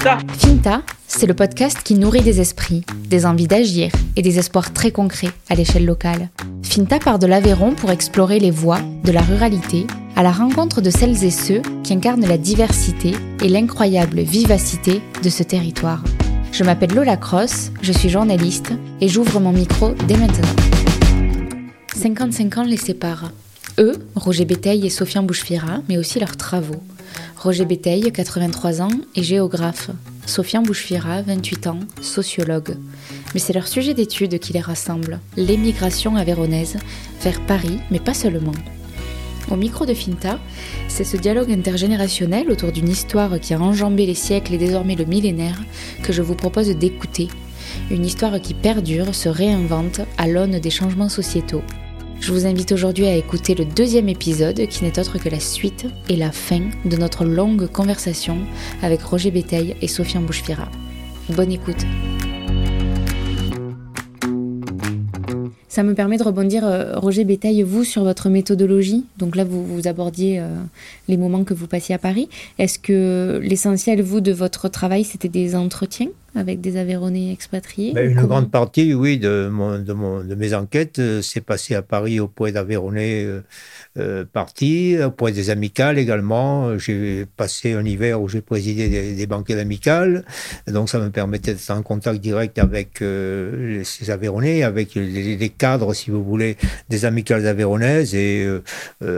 Finta c'est le podcast qui nourrit des esprits, des envies d'agir et des espoirs très concrets à l'échelle locale. Finta part de l'Aveyron pour explorer les voies de la ruralité à la rencontre de celles et ceux qui incarnent la diversité et l'incroyable vivacité de ce territoire. Je m'appelle Lola Cross, je suis journaliste et j'ouvre mon micro dès maintenant. 55 ans les séparent. Eux, Roger Béteil et Sofiane Bouchefira, mais aussi leurs travaux. Roger Béteil, 83 ans, est géographe. Sofiane Bouchefira, 28 ans, sociologue. Mais c'est leur sujet d'étude qui les rassemble, l'émigration avéronaise vers Paris, mais pas seulement. Au micro de Finta, c'est ce dialogue intergénérationnel autour d'une histoire qui a enjambé les siècles et désormais le millénaire que je vous propose d'écouter. Une histoire qui perdure, se réinvente à l'aune des changements sociétaux. Je vous invite aujourd'hui à écouter le deuxième épisode qui n'est autre que la suite et la fin de notre longue conversation avec Roger Béteil et Sofiane Bouchefira. Bonne écoute. Ça me permet de rebondir, euh, Roger Bétail, vous, sur votre méthodologie. Donc là, vous, vous abordiez euh, les moments que vous passiez à Paris. Est-ce que l'essentiel, vous, de votre travail, c'était des entretiens avec des Aveyronnais expatriés ben, Une grande partie, oui, de, mon, de, mon, de mes enquêtes euh, s'est passée à Paris au point d'Aveyronnais euh, parti, au point des amicales également. J'ai passé un hiver où j'ai présidé des, banquets d'amicales, donc ça me permettait d'être en contact direct avec euh, ces Aveyronnais, avec les, cadres, si vous voulez, des amicales aveyronnaises. Et euh,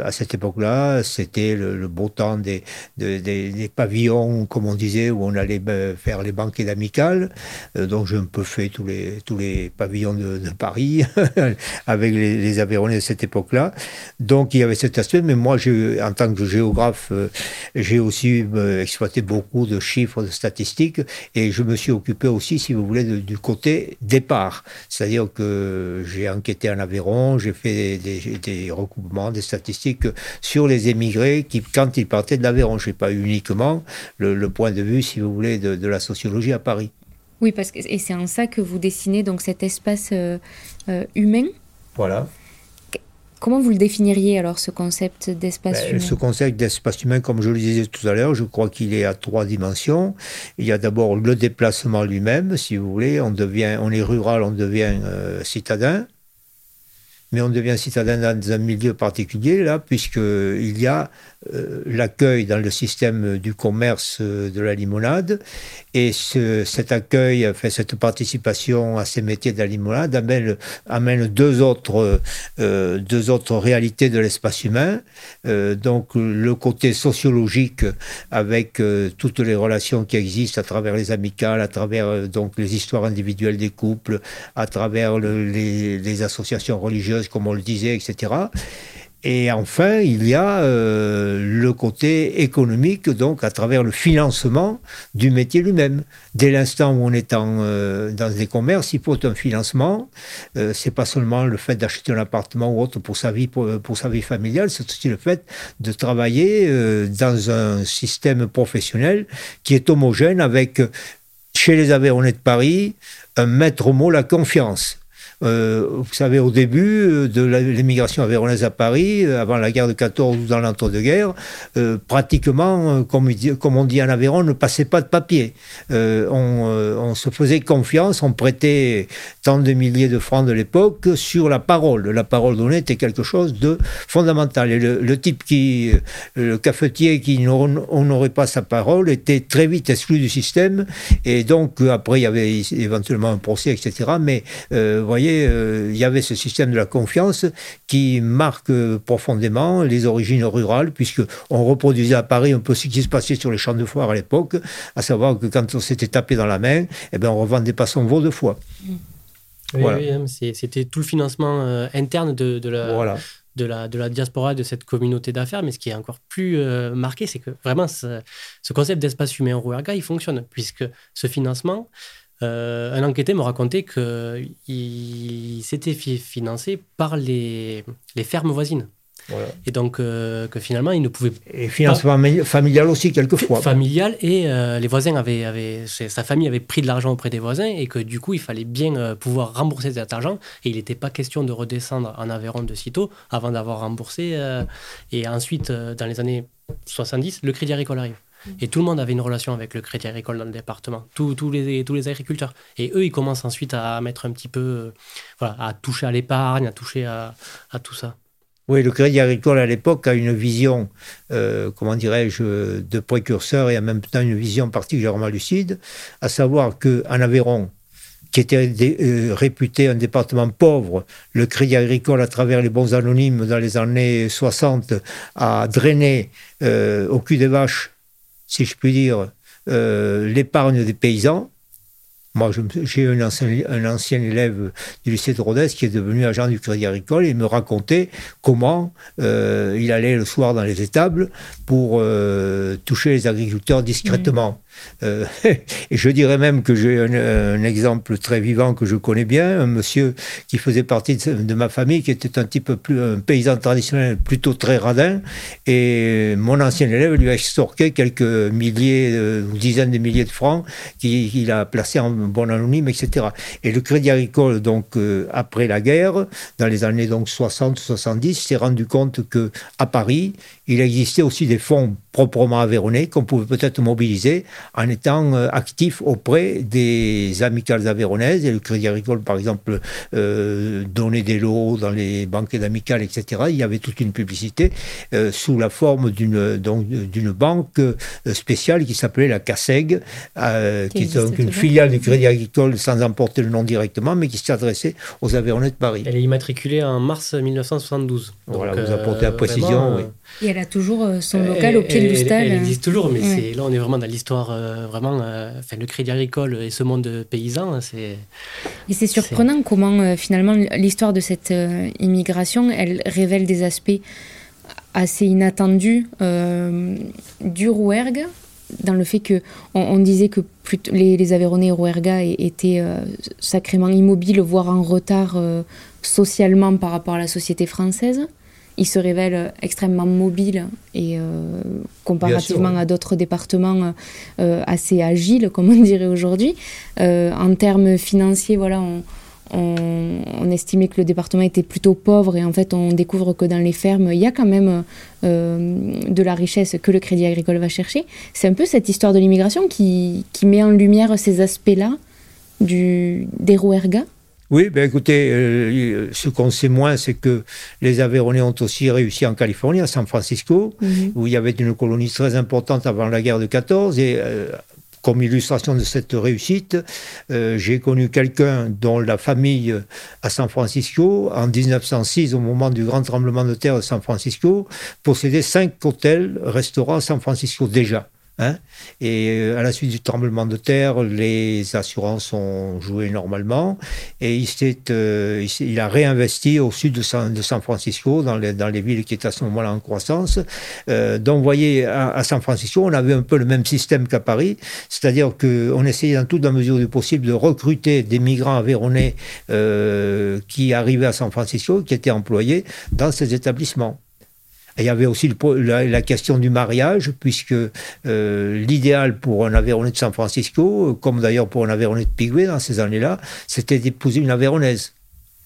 à cette époque-là, c'était le, beau temps des, des, pavillons, comme on disait, où on allait faire les banquets d'amicales. donc j'ai un peu fait tous les, tous les pavillons de, de Paris avec les, les Aveyronnais de cette époque-là. Donc il y avait cet aspect, mais moi, en tant que géographe, euh, j'ai aussi euh, exploité beaucoup de chiffres, de statistiques, et je me suis occupé aussi, si vous voulez, de, du côté départ. C'est-à-dire que j'ai enquêté en Aveyron, j'ai fait des, des, des, recoupements, des statistiques sur les émigrés qui, quand ils partaient de l'Aveyron, je n'ai pas uniquement le, le, point de vue, si vous voulez, de, de la sociologie à Paris. Oui, parce que, et c'est en ça que vous dessinez donc cet espace euh, euh, humain. Voilà. Comment vous le définiriez alors, ce concept d'espace ben, humain Ce concept d'espace humain, comme je le disais tout à l'heure, je crois qu'il est à trois dimensions. Il y a d'abord le déplacement lui-même, si vous voulez. On, devient, on est rural, on devient euh, citadin. Mais on devient citadin dans un milieu particulier, là, puisqu'il y a euh, l'accueil dans le système du commerce euh, de la limonade. Et ce, cet accueil, fait, cette participation à ces métiers de amène, deux, autres, euh, deux autres réalités de l'espace humain. Euh, donc le côté sociologique avec euh, toutes les relations qui existent à travers les amicales, à travers donc les histoires individuelles des couples, à travers le, les, les associations religieuses, comme on le disait, etc. Et enfin, il y a euh, côté économique, donc à travers le financement du métier lui-même. Dès l'instant où on est euh, dans des commerces, il faut un financement. Euh, c'est pas seulement le fait d'acheter un appartement ou autre pour sa vie, pour, pour sa vie familiale, c'est aussi le fait de travailler euh, dans un système professionnel qui est homogène avec, chez les Aveyronnais de Paris, un maître mot, la confiance. Euh, vous savez, au début de l'émigration avéronaise à Paris, euh, avant la guerre de 14 ou dans l'entre-deux-guerres, euh, pratiquement, comme, on dit en Aveyron, on ne passait pas de papier. Euh, on, euh, on, se faisait confiance, on prêtait tant de milliers de francs de l'époque sur la parole. La parole donnée était quelque chose de fondamental. Et le, le type qui, le cafetier qui n'honorait pas sa parole était très vite exclu du système. Et donc, après, il y avait éventuellement un procès, etc. Mais, vous voyez, euh, il y avait ce système de la confiance qui marque profondément les origines rurales, puisqu'on reproduisait à Paris un peu ce qui se passait sur les champs de foire à l'époque, à savoir que quand on s'était tapé dans la main, eh ben, on revendait pas son veau de foie. Oui, voilà. oui c'était tout le financement euh, interne de, de la... Voilà de la, de la diaspora, de cette communauté d'affaires. Mais ce qui est encore plus euh, marqué, c'est que vraiment, ce, ce concept d'espace humain en Rouerga, il fonctionne, puisque ce financement, euh, un enquêté me racontait qu'il s'était financé par les, les fermes voisines. Voilà. Et donc euh, que finalement, il ne pouvait Et financement pas... familial aussi, quelquefois. Familial, et euh, les voisins avaient, avaient, sa famille avait pris de l'argent auprès des voisins, et que du coup, il fallait bien pouvoir rembourser cet argent, et il n'était pas question de redescendre en Aveyron de sitôt avant d'avoir remboursé. Et ensuite, dans les années 70, le Crédit Agricole arrive. Et tout le monde avait une relation avec le crédit agricole dans le département, tous, les, agriculteurs. Et eux, ils commencent ensuite à mettre un petit peu, euh, voilà, à toucher à l'épargne, à toucher à, tout ça. Oui, le Crédit Agricole à l'époque a une vision, euh, comment dirais-je, de précurseur et en même temps une vision particulièrement lucide, à savoir qu'en Aveyron, qui était euh, réputé un département pauvre, le Crédit Agricole, à travers les bons anonymes dans les années 60, a drainé au cul des vaches, si je puis dire, l'épargne des paysans. Moi, j'ai un ancien, élève du lycée de Rodez qui est devenu agent du Crédit Agricole et me racontait comment euh, il allait le soir dans les étables pour euh, toucher les agriculteurs discrètement. Euh, et je dirais même que j'ai un, exemple très vivant que je connais bien, un monsieur qui faisait partie de, ma famille, qui était un type plus un paysan traditionnel, plutôt très radin, et mon ancien élève lui a extorqué quelques milliers ou dizaines de milliers de francs qu'il a placés en bon anonyme, etc. Et le Crédit Agricole, donc euh, après la guerre, dans les années donc 60-70, s'est rendu compte que à Paris, il existait aussi des fonds proprement aveyronnais qu'on pouvait peut-être mobiliser en étant euh, actif auprès des amicales aveyronnaises. Et le Crédit Agricole, par exemple, euh, donnait des lots dans les banques d'amicales, etc. Il y avait toute une publicité euh, sous la forme d'une d'une banque spéciale qui s'appelait la CASEG, qui, est donc une filiale du Crédit Agricole sans emporter le nom directement, mais qui s'adressait aux Aveyronnais de Paris. Elle est immatriculée en mars 1972. voilà, vous apportez la précision. oui. Et elle a toujours son local au pied elle, existe toujours, mais là, on est vraiment dans l'histoire, euh, vraiment, euh, enfin, le Crédit Agricole et ce monde paysan, hein, c'est... Et c'est surprenant comment, euh, finalement, l'histoire de cette immigration, elle révèle des aspects assez inattendus du Rouergue, dans le fait que on, disait que les, les Aveyronnais et Rouerga étaient sacrément immobiles, voire en retard socialement par rapport à la société française il se révèle extrêmement mobile et euh, comparativement à d'autres départements euh, assez agile, comme on dirait aujourd'hui. Euh, en termes financiers, voilà, on, estimait que le département était plutôt pauvre et en fait on découvre que dans les fermes, il y a quand même de la richesse que le Crédit Agricole va chercher. C'est un peu cette histoire de l'immigration qui, qui, met en lumière ces aspects-là des Rouergas oui, ben écoutez, euh, ce qu'on sait moins, c'est que les Aveyronnais ont aussi réussi en Californie, à San Francisco, mhm. où il y avait une colonie très importante avant la guerre de 14. Et euh, comme illustration de cette réussite, euh, j'ai connu quelqu'un dont la famille à San Francisco, en 1906, au moment du grand tremblement de terre de San Francisco, possédait cinq hôtels, restaurants à San Francisco déjà. Hein. et euh, à la suite du tremblement de terre, les assurances ont joué normalement et il, euh, a réinvesti au sud de San, Francisco, dans les, villes qui étaient à ce moment-là en croissance. Euh, donc, vous voyez, à, San Francisco, on avait un peu le même système qu'à Paris, c'est-à-dire qu'on essayait dans toute la mesure du possible de recruter des migrants avéronnais qui arrivaient à San Francisco, qui étaient employés dans ces établissements il y avait aussi la, question du mariage, puisque euh, l'idéal pour un Aveyronais de San Francisco, comme d'ailleurs pour un Aveyronais de Piguet dans ces années-là, c'était d'épouser une Aveyronnaise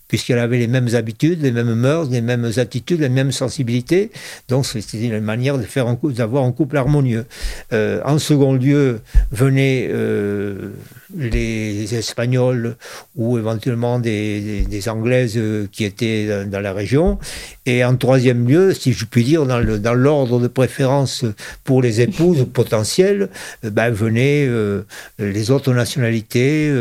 puisqu'elle avait les mêmes habitudes, les mêmes mœurs, les mêmes attitudes, les mêmes sensibilités. Donc c'était une manière de faire d'avoir un couple harmonieux. Euh, en second lieu, venaient euh, les Espagnols ou éventuellement des, Anglaises qui étaient dans, la région. Et en troisième lieu, si je puis dire, dans, l'ordre de préférence pour les épouses potentielles, euh, ben, venaient les autres nationalités,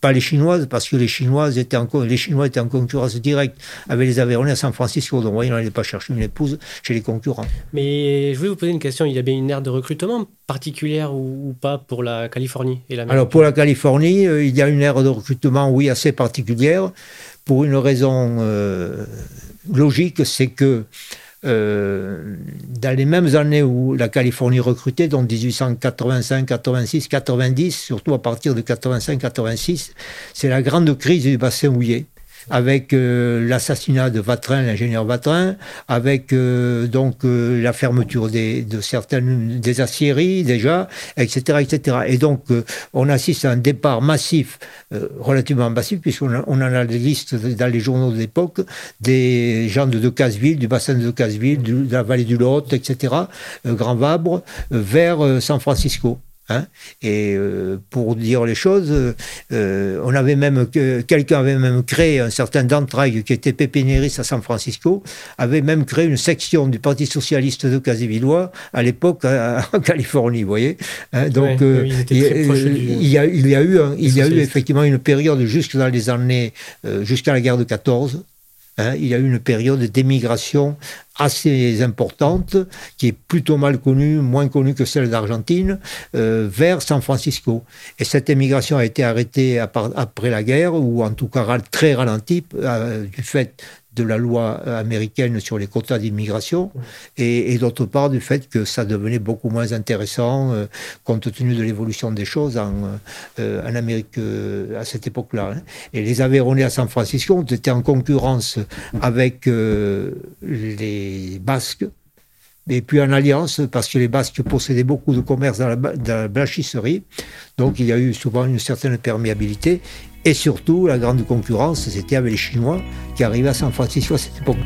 pas les Chinoises, parce que les Chinoises étaient encore, les Chinois étaient en concurrence directe avec les Aveyronnais à San Francisco. Donc, vous voyez, on n'allait pas chercher une épouse chez les concurrents. Mais je voulais vous poser une question. Il y a bien une ère de recrutement particulière ou, pas pour la Californie et Alors, pour la Californie, euh, il y a une ère de recrutement, oui, assez particulière. Pour une raison euh, logique, c'est que euh, dans les mêmes années où la Californie recrutait, donc 1885, 86, 90, surtout à partir de 85, 86, c'est la grande crise du bassin houillé. Avec euh, l'assassinat de Vatrin, l'ingénieur Vatrin, avec euh, donc euh, la fermeture des, de certaines des aciéries déjà, etc., etc. Et donc on assiste à un départ massif, relativement massif, puisqu'on on en a des listes dans les journaux de l'époque des gens de Decazeville, du bassin de Decazeville, de la vallée du Lot, etc., Grand Vabre, vers San Francisco. Hein. et euh, pour dire les choses, euh, on avait même quelqu'un avait même créé un certain Dantraig qui était pépénériste à San Francisco, avait même créé une section du Parti socialiste de Casévillois à l'époque en Californie, vous voyez. Hein. donc il, y a, il y a eu il y a eu effectivement une période jusque dans les années euh, jusqu'à la guerre de 14 Hein, il y a eu une période d'émigration assez importante, qui est plutôt mal connue, moins connue que celle d'Argentine, euh, vers San Francisco. Et cette émigration a été arrêtée après la guerre, ou en tout cas très ralentie, euh, du fait de la loi américaine sur les quotas d'immigration et, d'autre part du fait que ça devenait beaucoup moins intéressant euh, compte tenu de l'évolution des choses en, euh, Amérique euh, à cette époque-là. Hein. Et les Aveyronnais à San Francisco été en concurrence avec les Basques et puis en alliance, parce que les Basques possédaient beaucoup de commerce dans la, blanchisserie, donc il y a eu souvent une certaine perméabilité, et surtout, la grande concurrence, c'était avec les Chinois qui arrivaient à San Francisco à cette époque.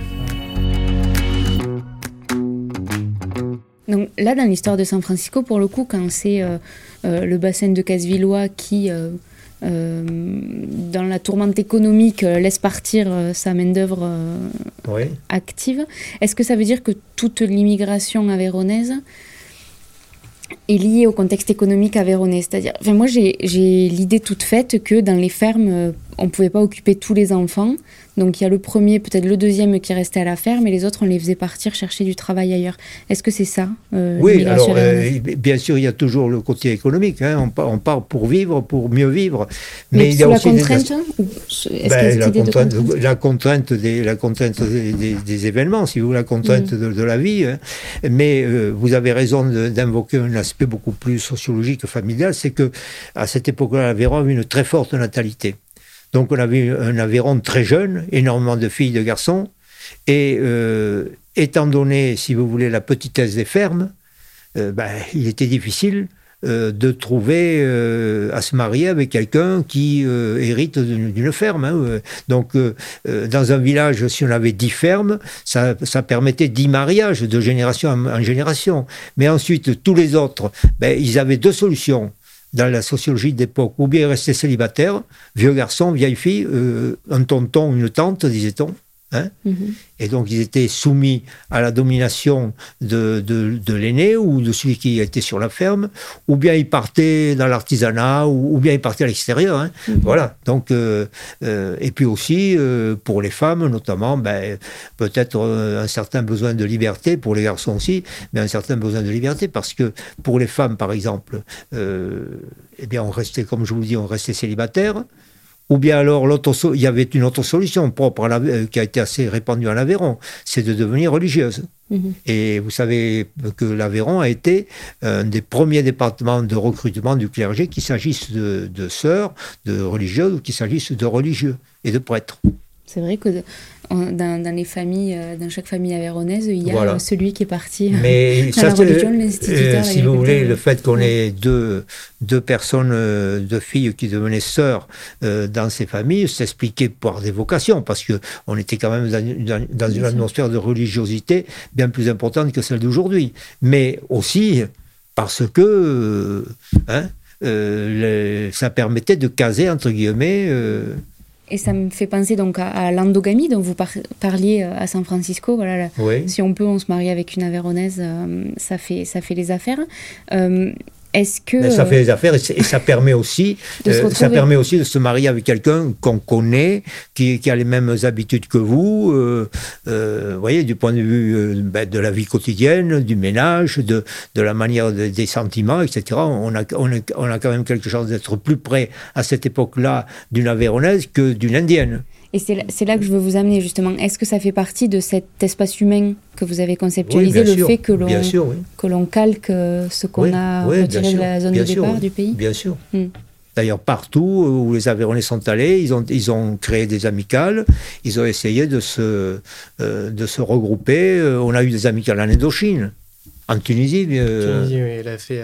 Donc là, dans l'histoire de San Francisco, pour le coup, quand c'est euh, euh, le bassin de Casevillois qui, euh, dans la tourmente économique, laisse partir sa main-d'œuvre active, est-ce que ça veut dire que toute l'immigration avéronaise est lié au contexte économique avéronnais. C'est-à-dire, moi, j'ai l'idée toute faite que dans les fermes, euh, on ne pouvait pas occuper tous les enfants. Donc, il y a le premier, peut-être le deuxième qui restait à la ferme, et les autres, on les faisait partir chercher du travail ailleurs. Est-ce que c'est ça euh, Oui, alors, euh, bien sûr, il y a toujours le côté économique. Hein. On, part, on, part, pour vivre, pour mieux vivre. Mais, il y a aussi la contrainte, ben, la, contrainte la, contrainte des, la contrainte des, événements, si vous voulez, la contrainte mm. de, la vie. Hein. Mais vous avez raison d'invoquer un aspect beaucoup plus sociologique, familial, c'est que à cette époque-là, l'Aveyron avait une très forte natalité. Donc on avait un Aveyron très jeune, énormément de filles, de garçons, et euh, étant donné, si vous voulez, la petitesse des fermes, euh, ben, il était difficile euh, de trouver à se marier avec quelqu'un qui hérite d'une ferme. Hein, Donc, dans un village, si on avait dix fermes, ça, permettait dix mariages de génération en, génération. Mais ensuite, tous les autres, ben, ils avaient deux solutions dans la sociologie d'époque. Ou bien rester célibataire, vieux garçon, vieille fille, un tonton, une tante, disait-on. Hein mhm. Et donc ils étaient soumis à la domination de, de, l'aîné ou de celui qui était sur la ferme, ou bien ils partaient dans l'artisanat, ou, bien ils partaient à l'extérieur. Hein. Mhm. Voilà. Donc, euh, euh, et puis aussi, euh, pour les femmes notamment, ben, peut-être un certain besoin de liberté, pour les garçons aussi, mais un certain besoin de liberté, parce que pour les femmes, par exemple, eh bien, on restait, comme je vous dis, on restait célibataire. Ou bien alors, il y avait une autre solution propre à euh, qui a été assez répandue en Aveyron, c'est de devenir religieuse. Mhm. Et vous savez que l'Aveyron a été un des premiers départements de recrutement du clergé, qu'il s'agisse de, de sœurs, de religieuses ou qu'il s'agisse de religieux et de prêtres. C'est vrai que dans, les familles, euh, dans chaque famille avéronaise, il y a celui qui est parti Mais dans la religion, l'instituteur. Euh, si vous voulez, le fait qu'on ait deux, deux personnes, euh, deux filles qui devenaient sœurs dans ces familles, s'expliquait par des vocations, parce qu'on était quand même dans, une atmosphère de religiosité bien plus importante que celle d'aujourd'hui. Mais aussi parce que hein, ça permettait de caser, entre guillemets, et ça me fait penser donc à, l'endogamie dont vous parliez euh, à San Francisco. Voilà, Si on peut, on se marie avec une Avéronaise, euh, ça, fait, ça fait les affaires. Euh, est-ce que ça fait des affaires et, ça permet aussi, euh, ça permet aussi de se marier avec quelqu'un qu'on connaît, qui, a les mêmes habitudes que vous. Euh, euh voyez, du point de vue euh, ben, de la vie quotidienne, du ménage, de, de la manière des sentiments, etc. On a, on a, on a quand même quelque chose d'être plus près à cette époque-là d'une Avéronaise que d'une Indienne. Et c'est là, que je veux vous amener justement. Est-ce que ça fait partie de cet espace humain que vous avez conceptualisé, le fait que l'on que l'on calque euh, ce qu'on a retiré de la zone de départ du pays Bien sûr. Hmm. D'ailleurs, partout où les Aveyronnais sont allés, ils ont, ils ont créé des amicales, ils ont essayé de se, de se regrouper. On a eu des amicales en Indochine, en Tunisie. Tunisie, oui, elle a fait.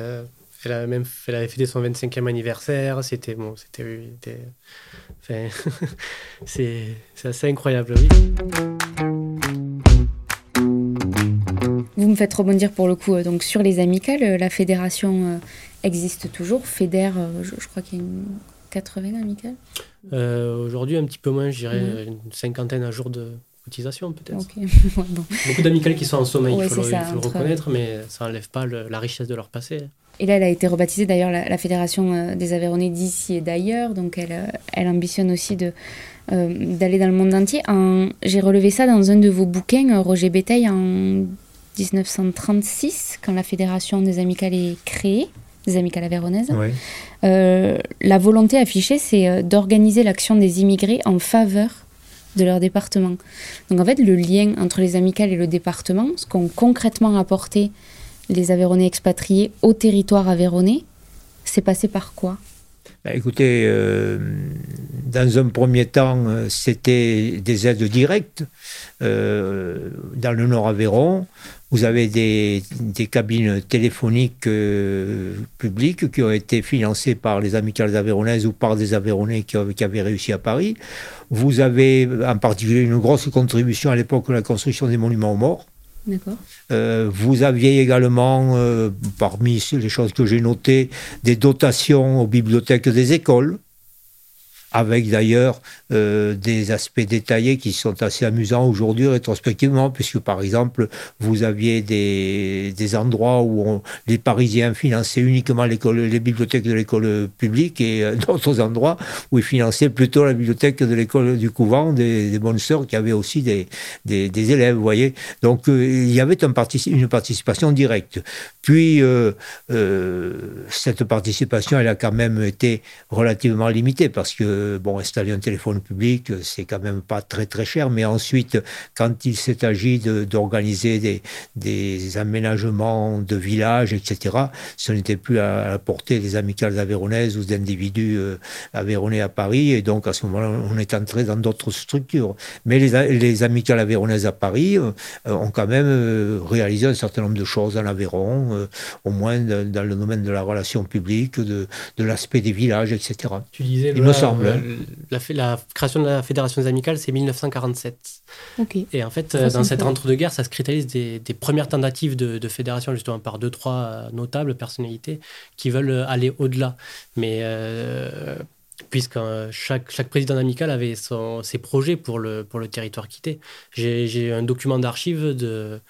Elle, a même, elle avait fêté son 25e anniversaire. C'était bon, c'était, enfin, c'est, assez incroyable, oui. Vous me faites rebondir pour le coup donc sur les amicales. La fédération existe toujours. Fédère, je, crois qu'il y a une 80 amicales. Aujourd'hui, un petit peu moins, je dirais une cinquantaine à jour de, cotisation peut-être. Beaucoup d'amicales qui sont en sommeil, il faut, le, reconnaître, mais ça n'enlève pas la richesse de leur passé. Et là, elle a été rebaptisée d'ailleurs la, Fédération euh, des Aveyronnais d'ici et d'ailleurs, donc elle, euh, elle ambitionne aussi de, euh, d'aller dans le monde entier. J'ai relevé ça dans un de vos bouquins, Roger Béteil, en 1936, quand la Fédération des Amicales est créée, des Amicales Aveyronnaises. la volonté affichée, c'est d'organiser l'action des immigrés en faveur de leur département. Donc en fait, le lien entre les amicales et le département, ce qu'ont concrètement apporté les Aveyronnais expatriés au territoire aveyronnais, c'est passé par quoi? Bah, écoutez, euh, dans un premier temps, euh, c'était des aides directes. Euh, dans le Nord Aveyron, vous avez des, cabines téléphoniques publiques qui ont été financées par les amicales aveyronnaises ou par des Aveyronnais qui, avaient réussi à Paris. Vous avez en particulier une grosse contribution à l'époque de la construction des monuments aux morts. Euh, vous aviez également, euh, parmi les choses que j'ai notées, des dotations aux bibliothèques des écoles avec d'ailleurs euh, des aspects détaillés qui sont assez amusants aujourd'hui rétrospectivement, puisque par exemple, vous aviez des, endroits où les Parisiens finançaient uniquement les bibliothèques de l'école publique et euh, d'autres endroits où ils finançaient plutôt la bibliothèque de l'école du couvent des, bonnes sœurs qui avaient aussi des, élèves, vous voyez. Donc euh, il y avait un une participation directe. Puis cette participation, elle a quand même été relativement limitée parce que bon, installer un téléphone public, c'est quand même pas très très cher. Mais ensuite, quand il s'est agi d'organiser des, des, aménagements de villages, etc., ce n'était plus à la portée des amicales aveyronnaises ou d'individus euh, aveyronnais à Paris. Et donc, à ce moment-là, on est entré dans d'autres structures. Mais les, les amicales aveyronnaises à Paris euh, ont quand même euh, réalisé un certain nombre de choses en Aveyron, au moins dans le domaine de la relation publique, de, de l'aspect des villages, etc. Tu disais, il me semble. La, la, création de la Fédération des amicales, c'est 1947. Et en fait, euh, dans cette entre-deux-guerres, ça se cristallise des, premières tentatives de, fédération, justement, par deux, trois euh, notables personnalités qui veulent aller au-delà. Mais euh, puisque chaque, chaque président amical avait son, ses projets pour le, pour le territoire quitté. J'ai un document d'archives de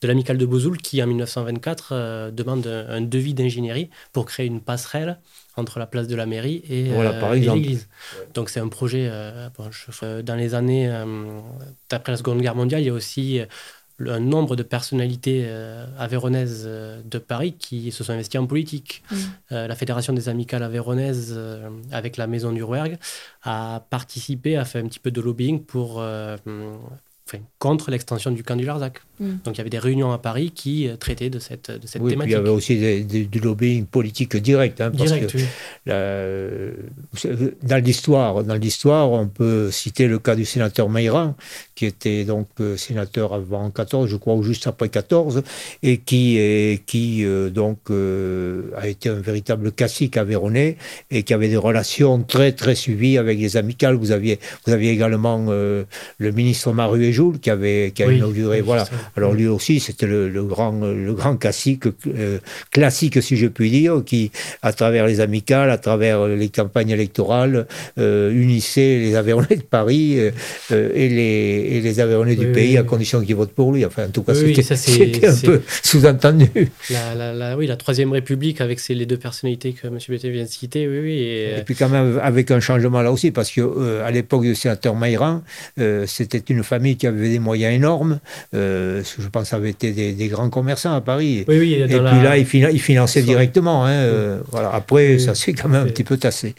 de l'amicale de Bozoul qui, en 1924, demande un devis d'ingénierie pour créer une passerelle entre la place de la mairie et, euh, l'église. Donc c'est un projet, euh, dans les années, euh, après la Seconde Guerre mondiale, il y a aussi un nombre de personnalités aveyronnaises de Paris qui se sont investies en politique. Mm. la Fédération des amicales aveyronnaises, avec la Maison du Rouergue, a participé, a fait un petit peu de lobbying pour contre l'extension du camp du Larzac. Mm. Donc il y avait des réunions à Paris qui euh, traitaient de cette, de cette thématique. il y avait aussi du lobbying politique direct. Hein, parce que dans l'histoire, dans l'histoire, on peut citer le cas du sénateur Mayran, qui était donc euh, sénateur avant 14, je crois, ou juste après 14, et qui, qui euh, donc a été un véritable classique aveyronais et qui avait des relations très très suivies avec les amicales. Vous aviez, vous aviez également le ministre Maru qui avait qui a inauguré. Voilà. Alors lui aussi, c'était le, grand le grand classique euh, classique si je puis dire, qui à travers les amicales, à travers les campagnes électorales, euh, unissait les Aveyronnais de Paris euh, et les et les Aveyronnais du pays à condition qu'ils votent pour lui. Enfin, en tout cas, c'était un peu sous-entendu. La, oui, la troisième République avec ces, les deux personnalités que M. Bété vient de citer, oui, oui. Et, puis quand même avec un changement là aussi, parce que à l'époque du sénateur Maïran, c'était une famille qui avait des moyens énormes. Euh, je pense avait été des, grands commerçants à Paris. Oui, oui, et puis là, il, finançait directement. Hein, euh, voilà. Après, ça s'est quand même un petit peu tassé.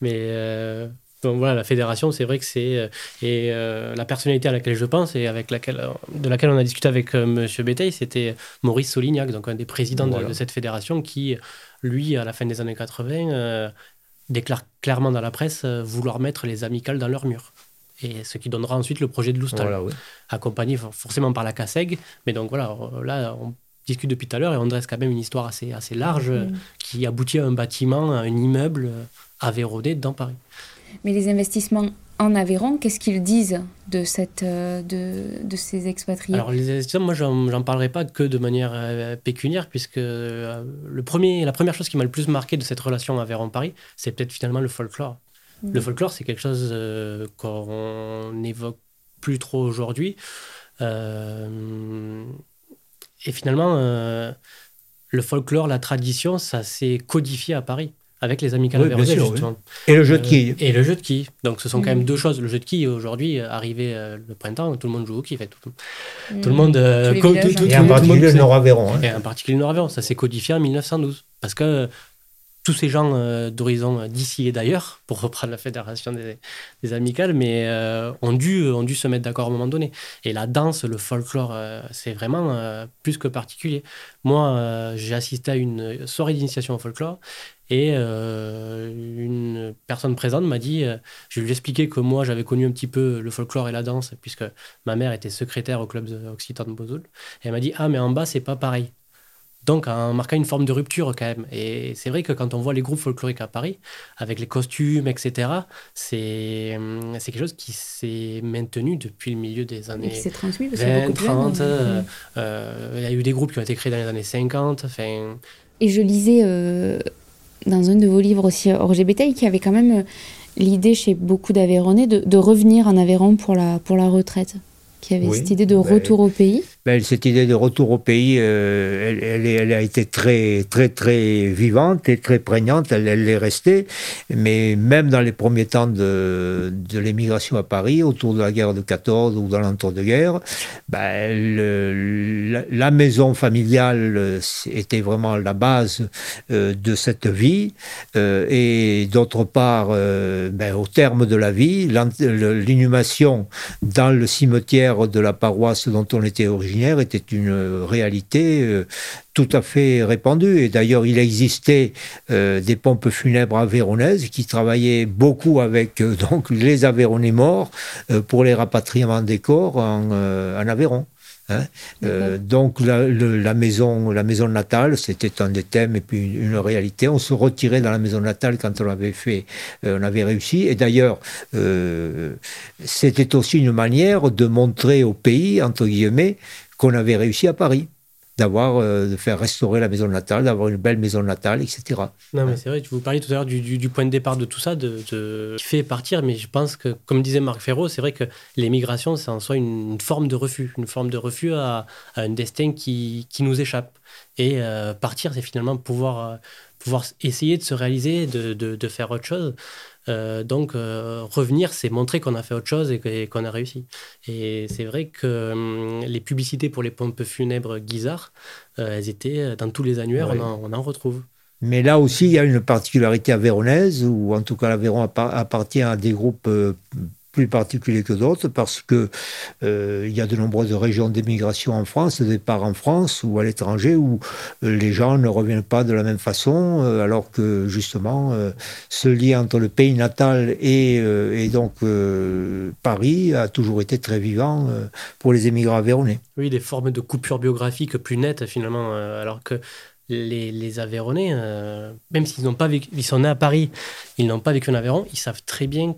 Mais euh, voilà, la fédération, c'est vrai que c'est et la personnalité à laquelle je pense et avec laquelle de laquelle on a discuté avec Monsieur Béteil, c'était Maurice Solignac, donc un des présidents de, de, cette fédération, qui lui, à la fin des années 80 déclarent clairement dans la presse vouloir mettre les amicales dans leur mur et ce qui donnera ensuite le projet de Loustal, accompagné forcément par la CASEG. Mais donc voilà, là, on discute depuis tout à l'heure et on dresse quand même une histoire assez, assez large qui aboutit à un bâtiment, à un immeuble Aveyronais dans Paris. Mais les investissements en Aveyron, qu'est-ce qu'ils disent de, cette, euh, de, de, ces expatriés? Alors, les investissements, moi, j'en parlerai pas que de manière euh, pécuniaire, puisque euh, le premier, la première chose qui m'a le plus marqué de cette relation Aveyron-Paris, c'est peut-être finalement le folklore. Mm. Le folklore, c'est quelque chose qu'on n'évoque plus trop aujourd'hui. et finalement, le folklore, la tradition, ça s'est codifié à Paris avec les amicales oui, justement. Et le jeu de quilles. et le jeu de quilles. Donc ce sont quand même deux choses. Le jeu de quilles, aujourd'hui, arrivé le printemps, tout le monde joue au quilles. Tout, tout, le monde... tout, et en particulier le Nord-Aveyron. Hein. Et en particulier le Nord-Aveyron. Ça s'est codifié en 1912. Parce que tous ces gens euh, d'horizon euh, d'ici et d'ailleurs, pour reprendre la fédération des, amicales, mais euh, ont, dû, ont dû se mettre d'accord à un moment donné. Et la danse, le folklore, c'est vraiment plus que particulier. Moi, j'ai assisté à une soirée d'initiation au folklore et une personne présente m'a dit, je lui ai expliqué que moi j'avais connu un petit peu le folklore et la danse, puisque ma mère était secrétaire au club occitan de Bozoul. Et elle m'a dit, ah mais en bas c'est pas pareil. Donc, en marquant une forme de rupture quand même. Et c'est vrai que quand on voit les groupes folkloriques à Paris, avec les costumes, etc., c'est quelque chose qui s'est maintenu depuis le milieu des années qui s'est transmis, 20, 30. Euh, euh, il y a eu des groupes qui ont été créés dans les années 50. Et je lisais euh, dans un de vos livres aussi, Roger Bétail, qui avait quand même l'idée chez beaucoup d'Aveyronais de, de, revenir en Aveyron pour la, pour la retraite qui avait cette idée de ben, retour au pays ben, Cette idée de retour au pays, euh, elle, a été très, très, très vivante et très prégnante. Elle, elle est restée. Mais même dans les premiers temps de, l'émigration à Paris, autour de la guerre de 14 ou dans l'entour de guerre, ben, la, maison familiale euh, était vraiment la base euh, de cette vie. et d'autre part, ben, au terme de la vie, l'inhumation dans le cimetière de la paroisse dont on était originaire était une réalité euh, tout à fait répandue. Et d'ailleurs, il existait euh, des pompes funèbres aveyronaises qui travaillaient beaucoup avec euh, donc les Aveyronnais morts pour les rapatriements des corps en, en Aveyron. Hein. Euh, donc la, la, maison, la maison natale, c'était un des thèmes et puis une, réalité. On se retirait dans la maison natale quand on avait fait, euh, on avait réussi. Et d'ailleurs, euh, c'était aussi une manière de montrer au pays, entre guillemets, qu'on avait réussi à Paris d'avoir, euh, de faire restaurer la maison natale, d'avoir une belle maison natale, etc. Non, mais c'est vrai, vous parliez tout à l'heure du, point de départ de tout ça, de, qui fait partir, mais je pense que, comme disait Marc Ferraud, c'est vrai que l'émigration, c'est en soi une, forme de refus, une forme de refus à, un destin qui, qui, nous échappe. Et euh, partir, c'est finalement pouvoir, euh, pouvoir essayer de se réaliser, de, de faire autre chose. Euh, donc, euh, revenir, c'est montrer qu'on a fait autre chose et qu'on a réussi. Et c'est vrai que hum, les publicités pour les pompes funèbres Guizard, euh, elles étaient dans tous les annuaires, on, en, on, en, retrouve. Mais là aussi, il y a une particularité avéronaise, ou en tout cas l'Aveyron appartient à des groupes plus particulier que d'autres parce que euh, il y a de nombreuses régions d'émigration en France, de départ en France ou à l'étranger où euh, les gens ne reviennent pas de la même façon, euh, alors que justement ce lien entre le pays natal et, et donc Paris a toujours été très vivant pour les émigrants aveyronais. Oui, des formes de coupure biographique plus nettes finalement, alors que les, les Aveyronnais, même s'ils n'ont pas vécu, ils sont nés à Paris, ils n'ont pas vécu en Aveyron, ils savent très bien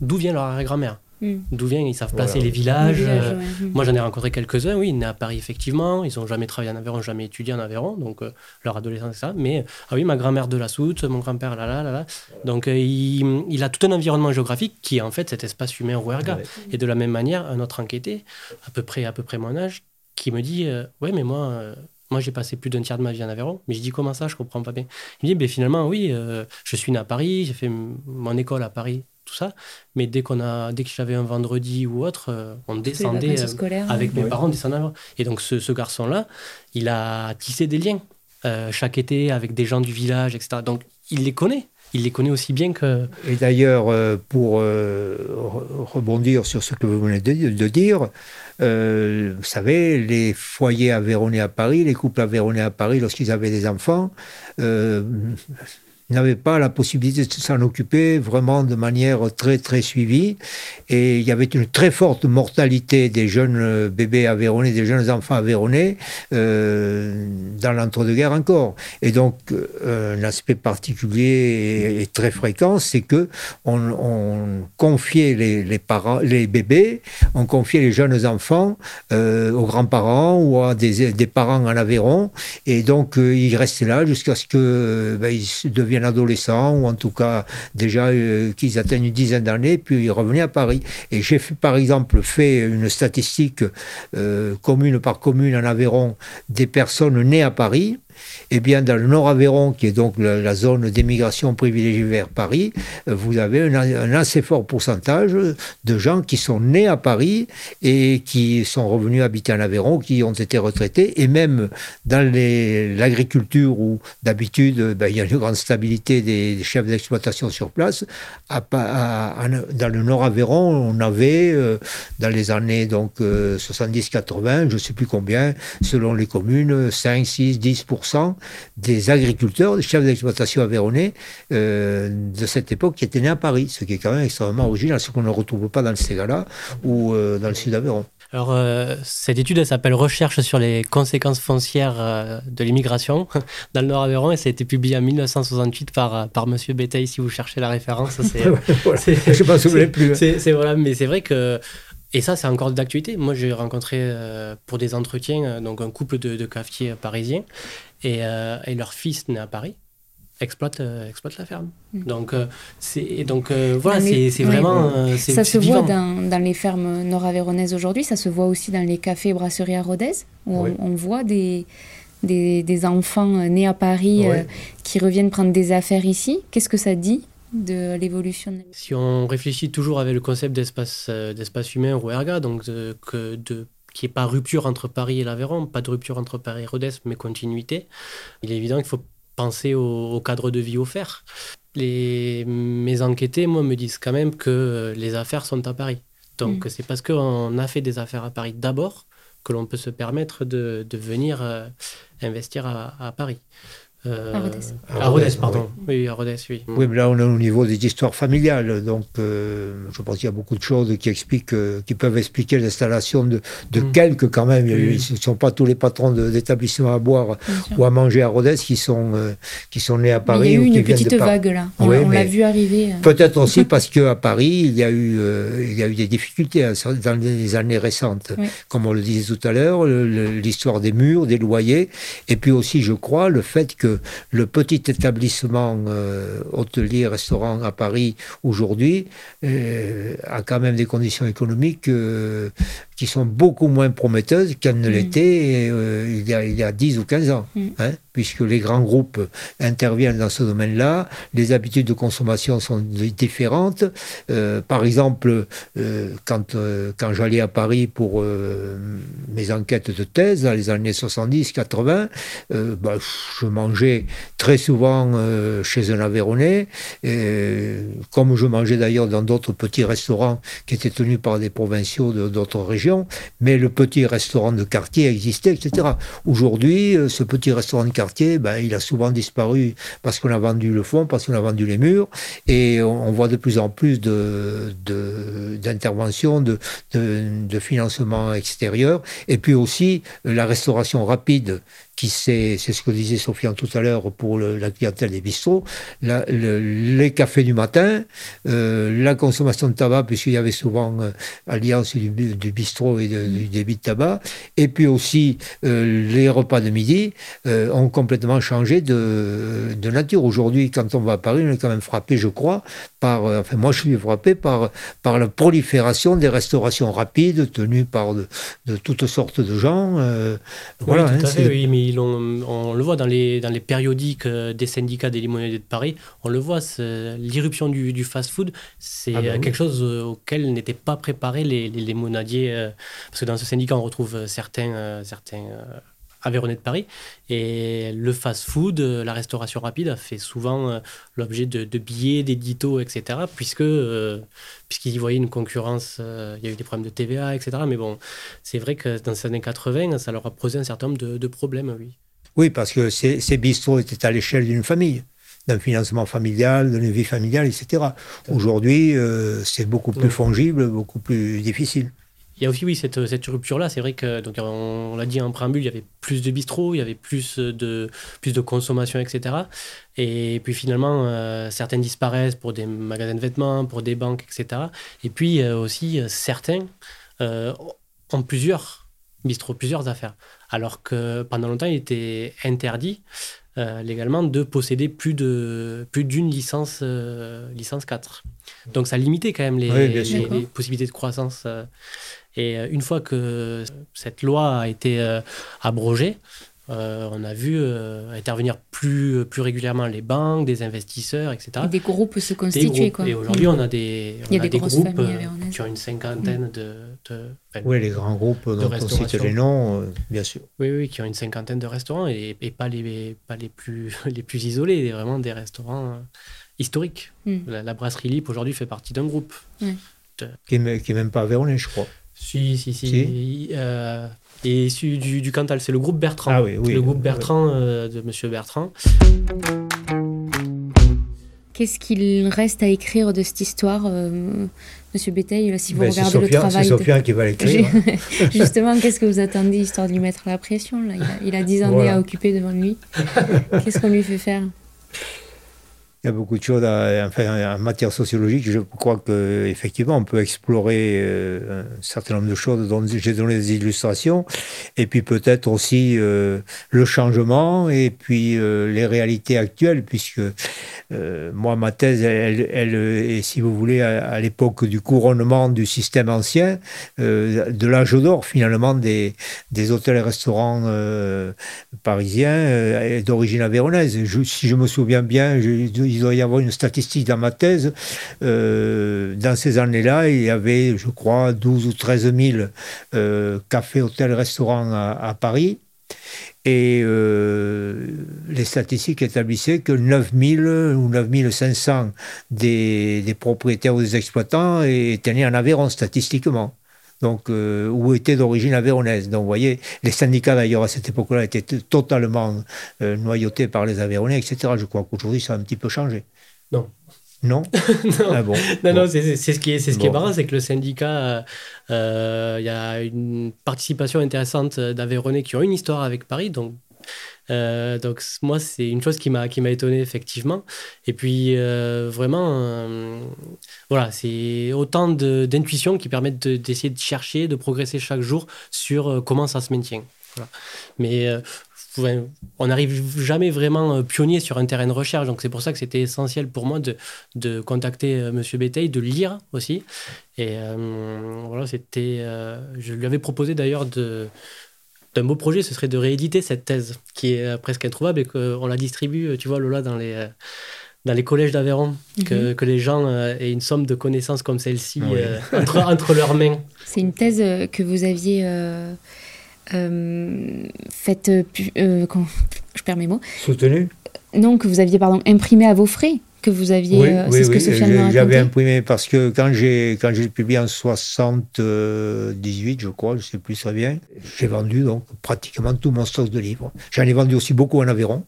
d'où vient leur arrière-grand-mère. Hmm. D'où vient, ils savent placer les villages. Euh, moi, j'en ai rencontré quelques-uns, oui, nés à Paris, effectivement. Ils n'ont jamais travaillé en Aveyron, jamais étudié en Aveyron, donc euh, leur adolescence, c'est ça. Mais, ah oui, ma grand-mère de la Soute, mon grand-père, là, là, là, là. Donc, euh, il, a tout un environnement géographique qui est en fait cet espace humain Rouerga. Et de la même manière, un autre enquêté, à peu près, à peu près mon âge, qui me dit Ouais, mais moi. moi, j'ai passé plus d'un tiers de ma vie en Aveyron, mais je dis comment ça, je comprends pas bien. Il me dit, ben, finalement, oui, je suis né à Paris, j'ai fait mon école à Paris, tout ça. Mais dès qu'on a, dès que j'avais un vendredi ou autre, euh, on descendait euh, avec mes parents, on Et donc ce, garçon-là, il a tissé des liens euh, chaque été avec des gens du village, etc. Donc il les connaît. Il les connaît aussi bien que. Et d'ailleurs, pour rebondir sur ce que vous venez de, dire, vous savez, les foyers avéronnais à Paris, les couples avéronnais à Paris, lorsqu'ils avaient des enfants, n'avaient pas la possibilité de s'en occuper vraiment de manière très très suivie. Et il y avait une très forte mortalité des jeunes bébés aveyronnais, des jeunes enfants aveyronnais euh, dans l'entre-deux-guerres encore. Et donc, euh, un aspect particulier et, très fréquent, c'est que on, confiait les, parents, les bébés, on confiait les jeunes enfants euh, aux grands-parents ou à des, parents en Aveyron. Et donc, ils restaient là jusqu'à ce qu'ils ben, deviennent adolescents ou en tout cas déjà qu'ils atteignent une dizaine d'années, puis ils revenaient à Paris. Et j'ai par exemple fait une statistique commune par commune en Aveyron des personnes nées à Paris eh bien, dans le Nord Aveyron, qui est donc la, zone d'émigration privilégiée vers Paris, euh, vous avez un, assez fort pourcentage de gens qui sont nés à Paris et qui sont revenus habiter en Aveyron, qui ont été retraités, et même dans l'agriculture où d'habitude ben, il y a une grande stabilité des, chefs d'exploitation sur place, dans le Nord Aveyron, on avait euh, dans les années donc 70-80, euh, je ne sais plus combien, selon les communes, 5, 6, 10 des agriculteurs, des chefs d'exploitation aveyronnais euh, de cette époque qui étaient nés à Paris, ce qui est quand même extrêmement original, ce qu'on ne retrouve pas dans le Ségala ou euh, dans le sud d'Aveyron. Alors, euh, cette étude s'appelle Recherche sur les conséquences foncières de l'immigration dans le Nord Aveyron et ça a été publié en 1968 par, par M. Bétail, si vous cherchez la référence. Je ne si vous plus. C'est voilà, mais c'est vrai que et ça, c'est encore d'actualité. Moi, j'ai rencontré pour des entretiens donc un couple de, de cafetiers parisiens euh, et, leur fils né à Paris exploite, euh, exploite la ferme. Mm. Donc, euh, c'est donc voilà, c'est vraiment. ça se voit dans, dans, les fermes nord-aveyronnaises aujourd'hui, ça se voit aussi dans les cafés et brasseries à Rodez, où on, voit des, des, des, enfants nés à Paris qui reviennent prendre des affaires ici. Qu'est-ce que ça dit de l'évolution Si on réfléchit toujours avec le concept d'espace d'espace humain ou erga, donc de, que de qui n'est pas rupture entre Paris et l'Aveyron, pas de rupture entre Paris et Rodez, mais continuité, il est évident qu'il faut penser au, cadre de vie offert. Les, mes enquêtés, moi, me disent quand même que les affaires sont à Paris. Donc, mm. c'est parce qu'on a fait des affaires à Paris d'abord que l'on peut se permettre de, de venir euh, investir à, à Paris. Euh, à Rodez. pardon. Oui. à Rodez, oui. Oui, mais là, on est au niveau des histoires familiales. Donc, euh, je pense qu'il y a beaucoup de choses qui expliquent, euh, qui peuvent expliquer l'installation de, de mm. quelques, quand même. Ce ne sont pas tous les patrons d'établissements à boire ou à manger à Rodez qui sont, qui sont nés à Paris. il y a eu une petite vague, là. On, l'a vu arriver. Peut-être aussi parce qu'à Paris, il y, a eu, il y a eu des difficultés hein, dans les années récentes. Comme on le disait tout à l'heure, l'histoire des murs, des loyers. Et puis aussi, je crois, le fait que le petit établissement euh, hôtelier-restaurant à Paris aujourd'hui euh, a quand même des conditions économiques euh, qui sont beaucoup moins prometteuses qu'elles ne mm. l'étaient il, y a, 10 ou 15 ans. Mm. Hein, puisque les grands groupes interviennent dans ce domaine-là, les habitudes de consommation sont différentes. par exemple, quand, quand j'allais à Paris pour mes enquêtes de thèse, dans les années 70-80, bah, je mangeais très souvent euh, chez un Aveyronais, et, comme je mangeais d'ailleurs dans d'autres petits restaurants qui étaient tenus par des provinciaux d'autres régions, mais le petit restaurant de quartier existait, etc. Aujourd'hui, euh, ce petit restaurant de quartier, ben, il a souvent disparu parce qu'on a vendu le fond, parce qu'on a vendu les murs, et on, voit de plus en plus d'interventions, de, de, de financement extérieur, et puis aussi la restauration rapide qui c'est ce que disait Sofiane tout à l'heure pour la clientèle des bistrots, les cafés du matin, euh, la consommation de tabac, puisqu'il y avait souvent euh, alliance du, bistrot et du débit de tabac, et puis aussi euh, les repas de midi ont complètement changé de, de nature. Aujourd'hui, quand on va à Paris, on est quand même frappé, je crois, par, enfin moi je suis frappé par, par la prolifération des restaurations rapides tenues par de, toutes sortes de gens. voilà, hein, oui, mais on le voit dans les, dans les périodiques euh, des syndicats des limonadiers de Paris, on le voit, l'irruption du, fast-food, c'est ah bah quelque chose euh, auquel n'étaient pas préparés les, les limonadiers, euh, parce que dans ce syndicat, on retrouve certains, certains Aveyronais de Paris. Et le fast-food, la restauration rapide a fait souvent l'objet de, billets, d'éditos, etc. Puisque, puisqu'ils y voyaient une concurrence, il y a eu des problèmes de TVA, etc. Mais bon, c'est vrai que dans ces années 80, ça leur a posé un certain nombre de, de problèmes, oui. Oui, parce que ces, ces bistrots étaient à l'échelle d'une famille. d'un financement familial, d'une vie familiale, etc. Aujourd'hui, c'est beaucoup plus fongible, beaucoup plus difficile. Il y a aussi, oui, cette, cette rupture-là. C'est vrai que, donc, on, l'a dit en préambule, il y avait plus de bistrots, il y avait plus de, plus de consommation, etc. Et puis finalement, euh, certaines disparaissent pour des magasins de vêtements, pour des banques, etc. Et puis euh, aussi, euh, certains ont plusieurs bistrots, plusieurs affaires. Alors que pendant longtemps, il était interdit légalement de posséder plus de plus d'une licence, licence 4. Donc ça limitait quand même les, les possibilités de croissance. Et euh, une fois que cette loi a été euh, abrogée, euh, on a vu intervenir plus, plus régulièrement les banques, des investisseurs, etc. Et des groupes se constituer. Quoi. Et aujourd'hui, on a des, on a des, groupes qui ont une cinquantaine de, Oui, les grands groupes dont on cite les noms, bien sûr. Oui, oui, qui ont une cinquantaine de restaurants et, et, pas, les, pas les, plus, les plus isolés, vraiment des restaurants historiques. Hmm. La, brasserie Lip, aujourd'hui, fait partie d'un groupe. Qui n'est même pas Véronais, je crois. Si, si, si. Euh, et issu du, Cantal, c'est le groupe Bertrand. Ah oui, oui. Le groupe Bertrand euh, de Monsieur Bertrand. Qu'est-ce qu'il reste à écrire de cette histoire, euh, Monsieur Béteil, si vous ben, regardez le travail C'est Sophia qui va l'écrire. Justement, qu'est-ce que vous attendez, histoire de lui mettre la pression là? Il, a, dix années à occuper devant lui. Qu'est-ce qu'on lui fait faire? Il y a beaucoup de choses en matière sociologique. Je crois qu'effectivement, on peut explorer euh, un certain nombre de choses dont j'ai donné des illustrations. Et puis peut-être aussi euh, le changement et puis euh, les réalités actuelles, puisque moi, ma thèse, elle, est, si vous voulez, à, l'époque du couronnement du système ancien, de l'âge d'or finalement des, des hôtels et restaurants parisiens d'origine avéronaise. si je me souviens bien, je, il doit y avoir une statistique dans ma thèse. Euh, dans ces années-là, il y avait, je crois, 12 ou 13 000 euh, cafés, hôtels, restaurants à, Paris. Et euh, les statistiques établissaient que 9 000 ou 9 500 des, des propriétaires ou des exploitants étaient nés en Aveyron statistiquement donc, euh, ou étaient d'origine avéronaise. Donc, vous voyez, les syndicats d'ailleurs à cette époque-là étaient totalement euh, noyautés par les Aveyronais, etc. Je crois qu'aujourd'hui, ça a un petit peu changé. Non. Non Non, ah bon. non, non c'est ce qui est, ce qui est marrant, c'est que le syndicat, euh, il y a une participation intéressante d'Aveyronais qui ont une histoire avec Paris, donc euh, donc moi, c'est une chose qui m'a qui m'a étonné effectivement. Et puis euh, vraiment, euh, voilà, c'est autant d'intuitions qui permettent d'essayer de, chercher, de progresser chaque jour sur comment ça se maintient. Mais on n'arrive jamais vraiment pionnier sur un terrain de recherche. Donc c'est pour ça que c'était essentiel pour moi de, de contacter. Monsieur Béteil, de lire aussi. Et voilà, c'était. je lui avais proposé d'ailleurs de d'un beau projet, ce serait de rééditer cette thèse qui est euh, presque introuvable et qu'on la distribue, euh, tu vois, Lola, dans les, euh, dans les collèges d'Aveyron, que, mhm. que, les gens aient une somme de connaissances comme celle-ci entre, entre, leurs mains. C'est une thèse que vous aviez faite, je perds mes mots. Soutenue Non, que vous aviez, pardon, imprimée à vos frais que vous aviez. Oui, euh, c'est ce que J'avais imprimé parce que quand j'ai quand j'ai publié en 78, je crois, je sais plus ça vient, j'ai vendu donc pratiquement tout mon stock de livres. J'en ai vendu aussi beaucoup en Aveyron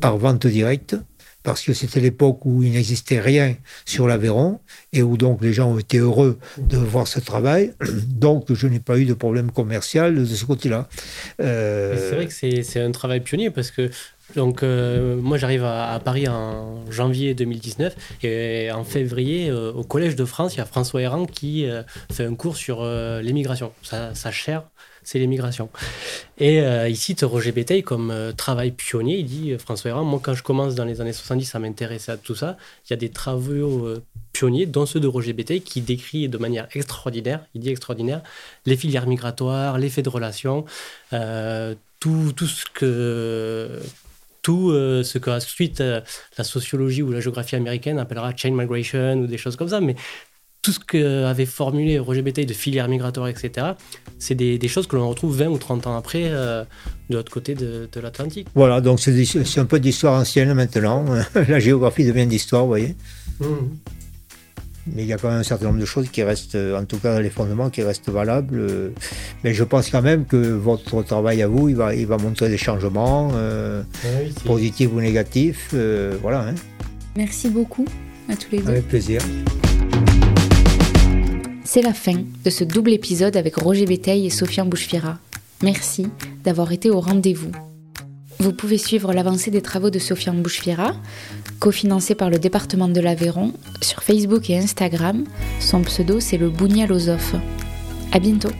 par vente directe parce que c'était l'époque où il n'existait rien sur l'Aveyron et où donc les gens ont été heureux de voir ce travail. Donc je n'ai pas eu de problème commercial de ce côté-là. Euh, c'est vrai que c'est un travail pionnier parce que donc, euh, moi, j'arrive à, Paris en janvier 2019 et en février, euh, au Collège de France, il y a François Héran qui euh, fait un cours sur l'émigration. Sa, sa, chaire, c'est l'émigration. Et il cite Roger Béteil comme travail pionnier. Il dit François Héran, moi, quand je commence dans les années 70 à m'intéresser à tout ça, il y a des travaux pionniers, dont ceux de Roger Béteil, qui décrit de manière extraordinaire, il dit extraordinaire, les filières migratoires, l'effet de relation. tout, ce que tout euh, ce qu'ensuite euh, la sociologie ou la géographie américaine appellera chain migration ou des choses comme ça. Mais tout ce qu'avait formulé Roger Béteil de filière migratoire, etc., c'est des, des, choses que l'on retrouve 20 ou 30 ans après euh, de l'autre côté de, de l'Atlantique. Voilà, donc c'est un peu d'histoire ancienne maintenant. la géographie devient d'histoire, vous voyez. Mmh. Mais il y a quand même un certain nombre de choses qui restent, en tout cas les fondements, qui restent valables. Mais je pense quand même que votre travail à vous, il va, il va montrer des changements, positifs ou négatifs. voilà. Hein. Merci beaucoup à tous les deux. Avec plaisir. C'est la fin de ce double épisode avec Roger Béteil et Sofiane Bouchefira. Merci d'avoir été au rendez-vous. Vous pouvez suivre l'avancée des travaux de Sofiane Bouchefira, cofinancé par le département de l'Aveyron, sur Facebook et Instagram. Son pseudo, c'est le Bougnalosophe. À bientôt!